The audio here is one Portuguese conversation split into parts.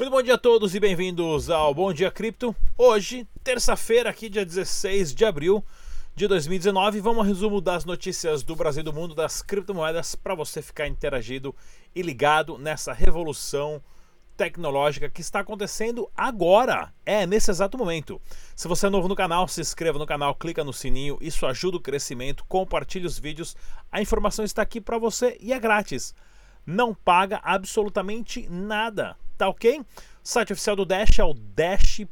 Muito bom dia a todos e bem-vindos ao Bom Dia Cripto. Hoje, terça-feira, aqui dia 16 de abril de 2019, vamos ao resumo das notícias do Brasil e do mundo das criptomoedas para você ficar interagido e ligado nessa revolução tecnológica que está acontecendo agora, é nesse exato momento. Se você é novo no canal, se inscreva no canal, clica no sininho, isso ajuda o crescimento, compartilhe os vídeos, a informação está aqui para você e é grátis. Não paga absolutamente nada tá ok? Site oficial do Dash é o dash.org.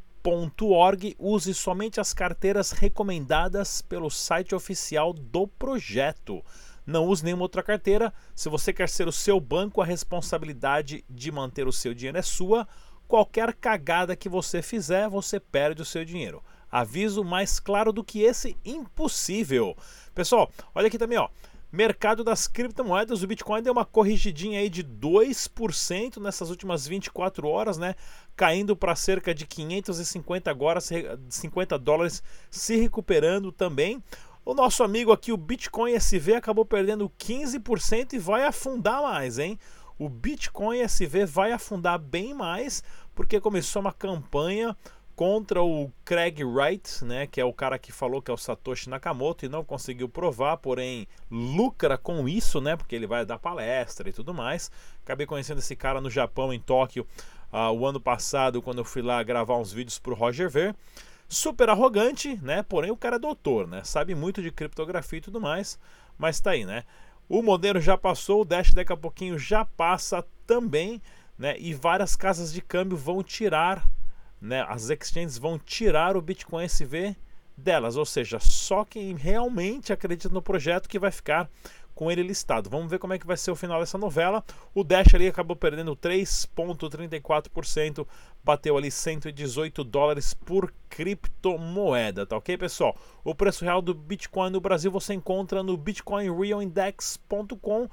Use somente as carteiras recomendadas pelo site oficial do projeto. Não use nenhuma outra carteira. Se você quer ser o seu banco, a responsabilidade de manter o seu dinheiro é sua. Qualquer cagada que você fizer, você perde o seu dinheiro. Aviso mais claro do que esse, impossível. Pessoal, olha aqui também, ó. Mercado das criptomoedas, o Bitcoin deu uma corrigidinha aí de 2% nessas últimas 24 horas, né? Caindo para cerca de 550 agora, 50 dólares, se recuperando também. O nosso amigo aqui, o Bitcoin SV, acabou perdendo 15% e vai afundar mais, hein? O Bitcoin SV vai afundar bem mais, porque começou uma campanha contra o Craig Wright, né, que é o cara que falou que é o Satoshi Nakamoto e não conseguiu provar, porém lucra com isso, né, porque ele vai dar palestra e tudo mais. Acabei conhecendo esse cara no Japão, em Tóquio, uh, o ano passado, quando eu fui lá gravar uns vídeos para o Roger Ver. Super arrogante, né, porém o cara é doutor, né, sabe muito de criptografia e tudo mais, mas tá aí, né. O Monero já passou, o Dash daqui a pouquinho já passa também, né, e várias casas de câmbio vão tirar né, as exchanges vão tirar o Bitcoin SV delas, ou seja, só quem realmente acredita no projeto que vai ficar com ele listado. Vamos ver como é que vai ser o final dessa novela. O Dash ali acabou perdendo 3,34%, bateu ali 118 dólares por criptomoeda, tá ok, pessoal? O preço real do Bitcoin no Brasil você encontra no bitcoinrealindex.com,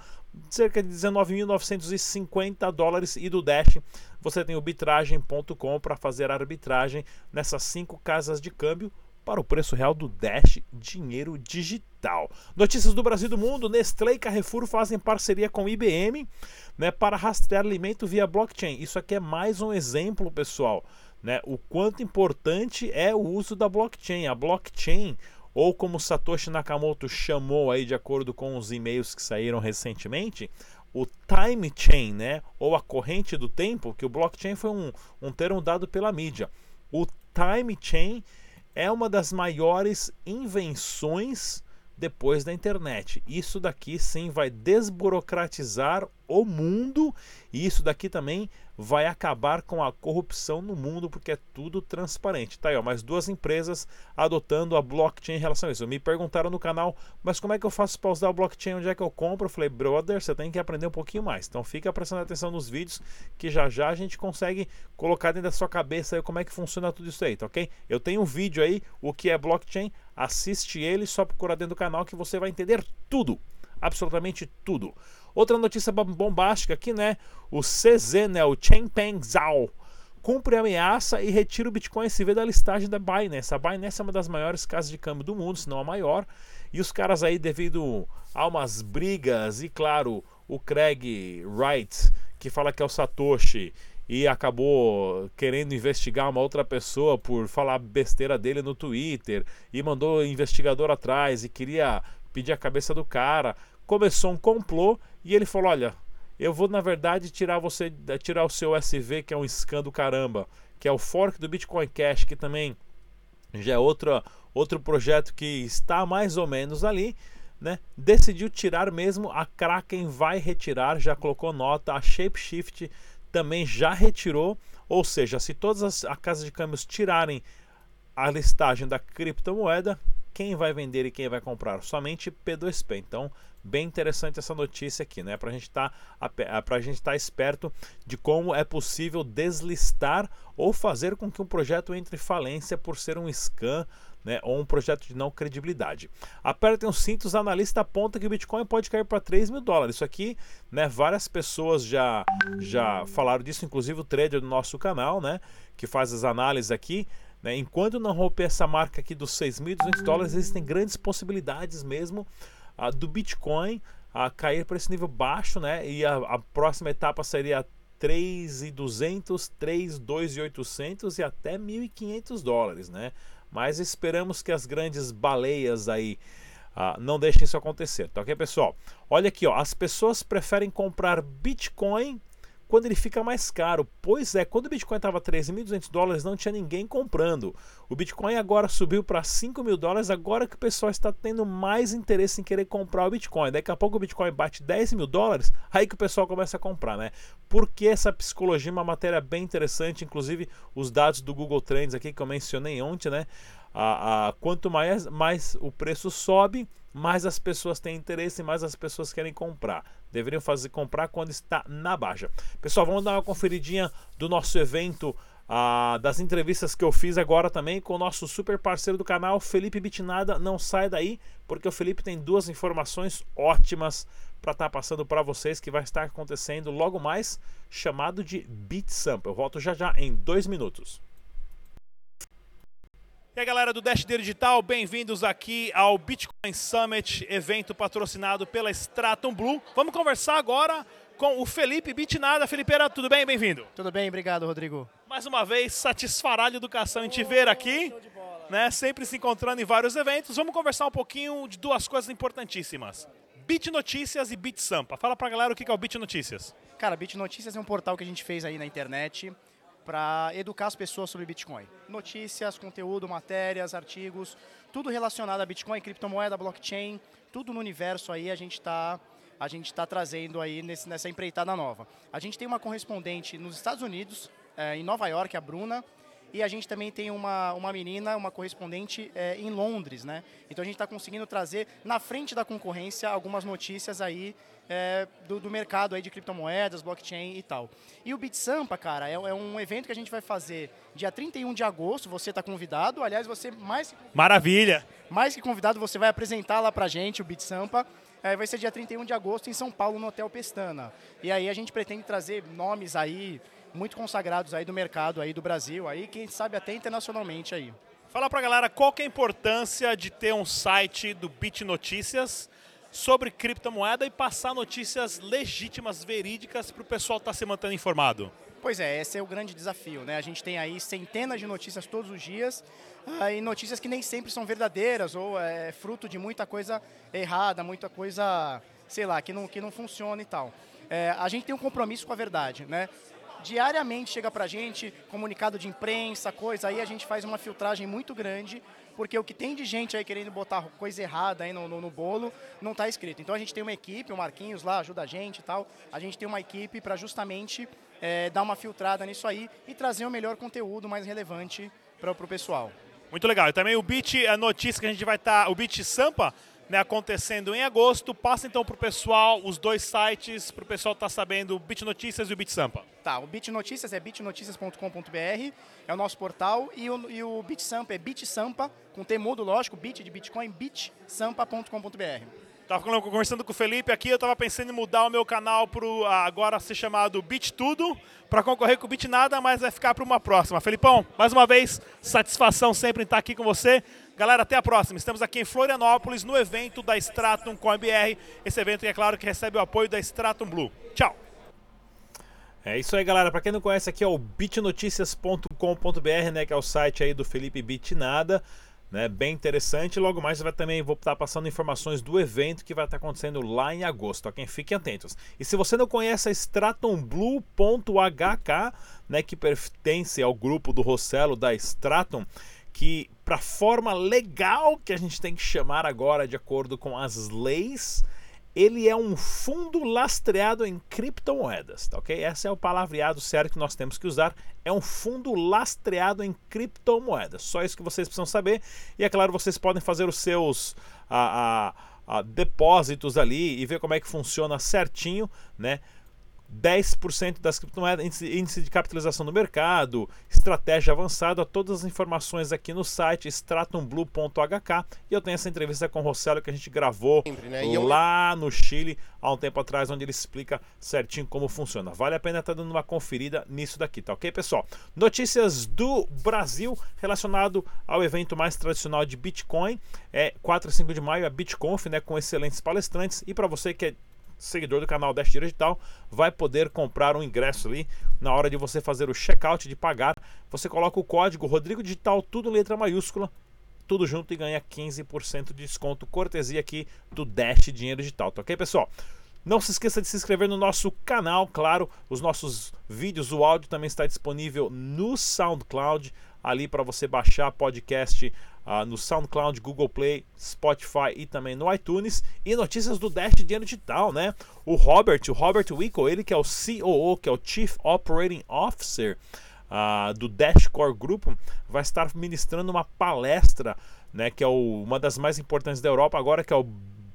cerca de 19.950 dólares, e do Dash você tem o bitragem.com para fazer arbitragem nessas cinco casas de câmbio para o preço real do Dash Dinheiro Digital. Notícias do Brasil e do mundo: Nestlé e Carrefour fazem parceria com IBM né, para rastrear alimento via blockchain. Isso aqui é mais um exemplo, pessoal, né, o quanto importante é o uso da blockchain. A blockchain, ou como Satoshi Nakamoto chamou aí de acordo com os e-mails que saíram recentemente, o time chain, né, ou a corrente do tempo, que o blockchain foi um, um termo dado pela mídia. O time chain é uma das maiores invenções depois da internet. Isso daqui sim vai desburocratizar o mundo e isso daqui também vai acabar com a corrupção no mundo porque é tudo transparente. Tá aí, ó, mais duas empresas adotando a blockchain em relação a isso. Me perguntaram no canal, mas como é que eu faço para usar o blockchain? Onde é que eu compro? Eu falei, brother, você tem que aprender um pouquinho mais. Então fica prestando atenção nos vídeos que já já a gente consegue colocar dentro da sua cabeça aí como é que funciona tudo isso aí, tá ok? Eu tenho um vídeo aí, o que é blockchain, assiste ele, só procurar dentro do canal que você vai entender tudo absolutamente tudo. Outra notícia bombástica aqui, né? O CZ, né? O Changpeng Zhao cumpre a ameaça e retira o Bitcoin SV da listagem da Binance. A Binance é uma das maiores casas de câmbio do mundo, se não a maior. E os caras aí, devido a umas brigas, e claro, o Craig Wright, que fala que é o Satoshi, e acabou querendo investigar uma outra pessoa por falar besteira dele no Twitter, e mandou investigador atrás e queria pedir a cabeça do cara. Começou um complô e ele falou: Olha, eu vou na verdade tirar você, tirar o seu SV, que é um scan do caramba, que é o fork do Bitcoin Cash, que também já é outro, outro projeto que está mais ou menos ali. Né? Decidiu tirar mesmo, a Kraken vai retirar, já colocou nota, a Shapeshift também já retirou, ou seja, se todas as, as casas de câmbios tirarem a listagem da criptomoeda, quem vai vender e quem vai comprar? Somente P2P. Então, bem interessante essa notícia aqui, né? Para tá, a gente estar tá esperto de como é possível deslistar ou fazer com que um projeto entre falência por ser um scam né, ou um projeto de não credibilidade. Apertem os cintos, analista aponta que o Bitcoin pode cair para 3 mil dólares. Isso aqui, né, várias pessoas já, já falaram disso, inclusive o trader do nosso canal, né, que faz as análises aqui. Né? Enquanto não romper essa marca aqui dos 6.200 dólares, existem grandes possibilidades mesmo uh, do Bitcoin uh, cair para esse nível baixo, né? E a, a, próxima etapa seria 3,200, 3,2,800 e até 1.500 dólares, né? Mas esperamos que as grandes baleias aí ah, não deixem isso acontecer, tá ok, pessoal? Olha aqui, ó, as pessoas preferem comprar Bitcoin quando ele fica mais caro. Pois é, quando o Bitcoin estava 13.200 dólares, não tinha ninguém comprando. O Bitcoin agora subiu para 5 mil dólares, agora que o pessoal está tendo mais interesse em querer comprar o Bitcoin. Daqui a pouco o Bitcoin bate 10 mil dólares, aí que o pessoal começa a comprar, né? Porque essa psicologia é uma matéria bem interessante, inclusive os dados do Google Trends aqui que eu mencionei ontem, né? A, a, quanto mais, mais o preço sobe, mais as pessoas têm interesse, mais as pessoas querem comprar. Deveriam fazer comprar quando está na baixa. Pessoal, vamos dar uma conferidinha do nosso evento, ah, das entrevistas que eu fiz agora também com o nosso super parceiro do canal, Felipe Bitnada. Não sai daí, porque o Felipe tem duas informações ótimas para estar tá passando para vocês que vai estar acontecendo logo mais, chamado de Bit Sample. Eu volto já já em dois minutos. E aí galera do Dash Digital, bem-vindos aqui ao Bitcoin Summit, evento patrocinado pela Stratum Blue. Vamos conversar agora com o Felipe Bitnada. Felipeira, tudo bem? Bem-vindo. Tudo bem, obrigado, Rodrigo. Mais uma vez, satisfará-lhe educação em te ver aqui, né? sempre se encontrando em vários eventos. Vamos conversar um pouquinho de duas coisas importantíssimas. Bit Notícias e Bit Sampa. Fala pra galera o que é o Bit Notícias. Cara, Bit Notícias é um portal que a gente fez aí na internet para educar as pessoas sobre Bitcoin. Notícias, conteúdo, matérias, artigos, tudo relacionado a Bitcoin, criptomoeda, blockchain, tudo no universo aí a gente está a gente está trazendo aí nesse, nessa empreitada nova. A gente tem uma correspondente nos Estados Unidos, é, em Nova York, a Bruna, e a gente também tem uma, uma menina, uma correspondente é, em Londres, né? Então a gente está conseguindo trazer na frente da concorrência algumas notícias aí é, do, do, mercado aí de criptomoedas, blockchain e tal. E o BitSampa, cara, é, é, um evento que a gente vai fazer dia 31 de agosto, você está convidado, aliás, você mais... Maravilha! Mais que convidado, você vai apresentar lá pra gente o BitSampa. É, vai ser dia 31 de agosto em São Paulo, no Hotel Pestana. E aí a gente pretende trazer nomes aí muito consagrados aí do mercado aí do Brasil, aí quem sabe até internacionalmente aí. Fala pra galera qual que é a importância de ter um site do Bit Notícias sobre criptomoeda e passar notícias legítimas, verídicas, para o pessoal estar tá se mantendo informado? Pois é, esse é o grande desafio. Né? A gente tem aí centenas de notícias todos os dias uh, e notícias que nem sempre são verdadeiras ou é fruto de muita coisa errada, muita coisa, sei lá, que não, que não funciona e tal. É, a gente tem um compromisso com a verdade, né? Diariamente chega para a gente comunicado de imprensa, coisa, aí a gente faz uma filtragem muito grande porque o que tem de gente aí querendo botar coisa errada aí no, no, no bolo não está escrito. Então a gente tem uma equipe, o Marquinhos lá ajuda a gente e tal. A gente tem uma equipe para justamente é, dar uma filtrada nisso aí e trazer o melhor conteúdo mais relevante para o pessoal. Muito legal. E também o Bit, a notícia que a gente vai estar, tá, o Bit Sampa, né, acontecendo em agosto. Passa então para o pessoal os dois sites, para o pessoal estar tá sabendo o Bit Notícias e o Bit Sampa. Tá, o Bit Notícias é bitnoticias.com.br, é o nosso portal, e o, e o Bit Sampa é bitsampa, com T lógico, bit de Bitcoin, bitsampa.com.br. Tava conversando com o Felipe aqui, eu tava pensando em mudar o meu canal para agora ser chamado Bit Tudo, para concorrer com o Bit Nada, mas vai ficar para uma próxima. Felipão, mais uma vez, satisfação sempre em estar aqui com você. Galera, até a próxima. Estamos aqui em Florianópolis, no evento da Stratum com a BR. Esse evento, é claro, que recebe o apoio da Stratum Blue. Tchau! É isso aí, galera. Para quem não conhece, aqui é o bitnoticias.com.br, né, que é o site aí do Felipe Bitnada né? Bem interessante. Logo mais vai também vou estar passando informações do evento que vai estar acontecendo lá em agosto. Quem fiquem atentos. E se você não conhece a stratumblue.hk, né, que pertence ao grupo do Rossello da Stratum, que para forma legal que a gente tem que chamar agora de acordo com as leis, ele é um fundo lastreado em criptomoedas, tá ok? Esse é o palavreado certo que nós temos que usar. É um fundo lastreado em criptomoedas. Só isso que vocês precisam saber. E é claro, vocês podem fazer os seus a, a, a depósitos ali e ver como é que funciona certinho, né? 10% das criptomoedas, índice, índice, de capitalização do mercado, estratégia avançada, todas as informações aqui no site stratumblue.hk. E eu tenho essa entrevista com o Rossello que a gente gravou Sempre, né? lá no Chile há um tempo atrás, onde ele explica certinho como funciona. Vale a pena estar dando uma conferida nisso daqui, tá ok, pessoal? Notícias do Brasil relacionado ao evento mais tradicional de Bitcoin. É 4 e 5 de maio, a BitConf, né, com excelentes palestrantes. E para você que é seguidor do canal Dash Digital vai poder comprar um ingresso ali na hora de você fazer o checkout de pagar. Você coloca o código Rodrigo Digital, tudo letra maiúscula, tudo junto e ganha 15% de desconto, cortesia aqui do Dash Dinheiro Digital, tá ok, pessoal? Não se esqueça de se inscrever no nosso canal, claro, os nossos vídeos, o áudio também está disponível no SoundCloud, ali para você baixar podcast uh, no SoundCloud, Google Play, Spotify e também no iTunes. E notícias do Dash Dinheiro Digital, né? O Robert, o Robert Wickle, ele que é o COO, que é o Chief Operating Officer uh, do Dashcore Group, vai estar ministrando uma palestra, né, que é o, uma das mais importantes da Europa agora, que é o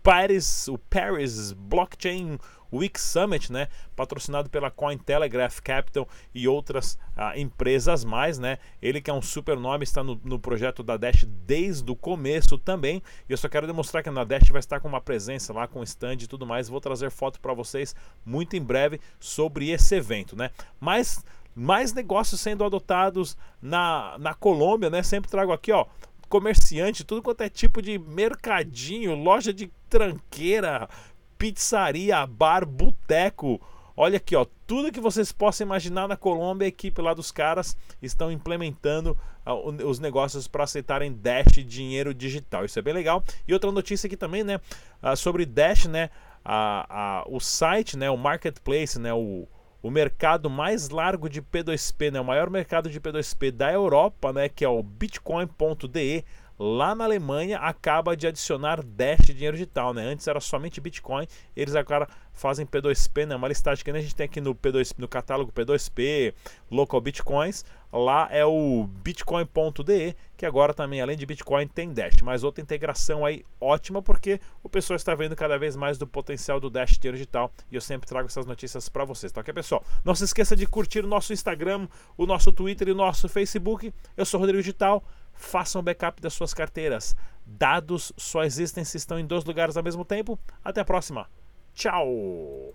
Paris, o Paris Blockchain Week Summit, né, patrocinado pela Cointelegraph Capital e outras ah, empresas mais, né? Ele que é um super nome, está no, no, projeto da Dash desde o começo também. E eu só quero demonstrar que na Dash vai estar com uma presença lá, com stand e tudo mais. Vou trazer foto para vocês muito em breve sobre esse evento, né? Mas mais negócios sendo adotados na, na Colômbia, né? Sempre trago aqui, ó, comerciante, tudo quanto é tipo de mercadinho, loja de tranqueira, pizzaria, bar, boteco. Olha aqui, ó, tudo que vocês possam imaginar na Colômbia, a equipe lá dos caras estão implementando uh, os negócios para aceitarem Dash dinheiro digital. Isso é bem legal. E outra notícia aqui também, né, uh, sobre Dash, né, uh, o site, né, o marketplace, né, o o mercado mais largo de P2P, né, o maior mercado de P2P da Europa, né, que é o bitcoin.de, lá na Alemanha acaba de adicionar Dash dinheiro digital, né? Antes era somente Bitcoin, eles agora fazem P2P, né? Uma listagem que a gente tem aqui no P2 no catálogo P2P, Local Bitcoins, lá é o bitcoin.de, que agora também além de Bitcoin tem Dash, mas outra integração aí ótima porque o pessoal está vendo cada vez mais do potencial do Dash dinheiro digital e eu sempre trago essas notícias para vocês, tá OK, pessoal? Não se esqueça de curtir o nosso Instagram, o nosso Twitter e o nosso Facebook. Eu sou Rodrigo Digital façam backup das suas carteiras. Dados só existem se estão em dois lugares ao mesmo tempo. Até a próxima. Tchau!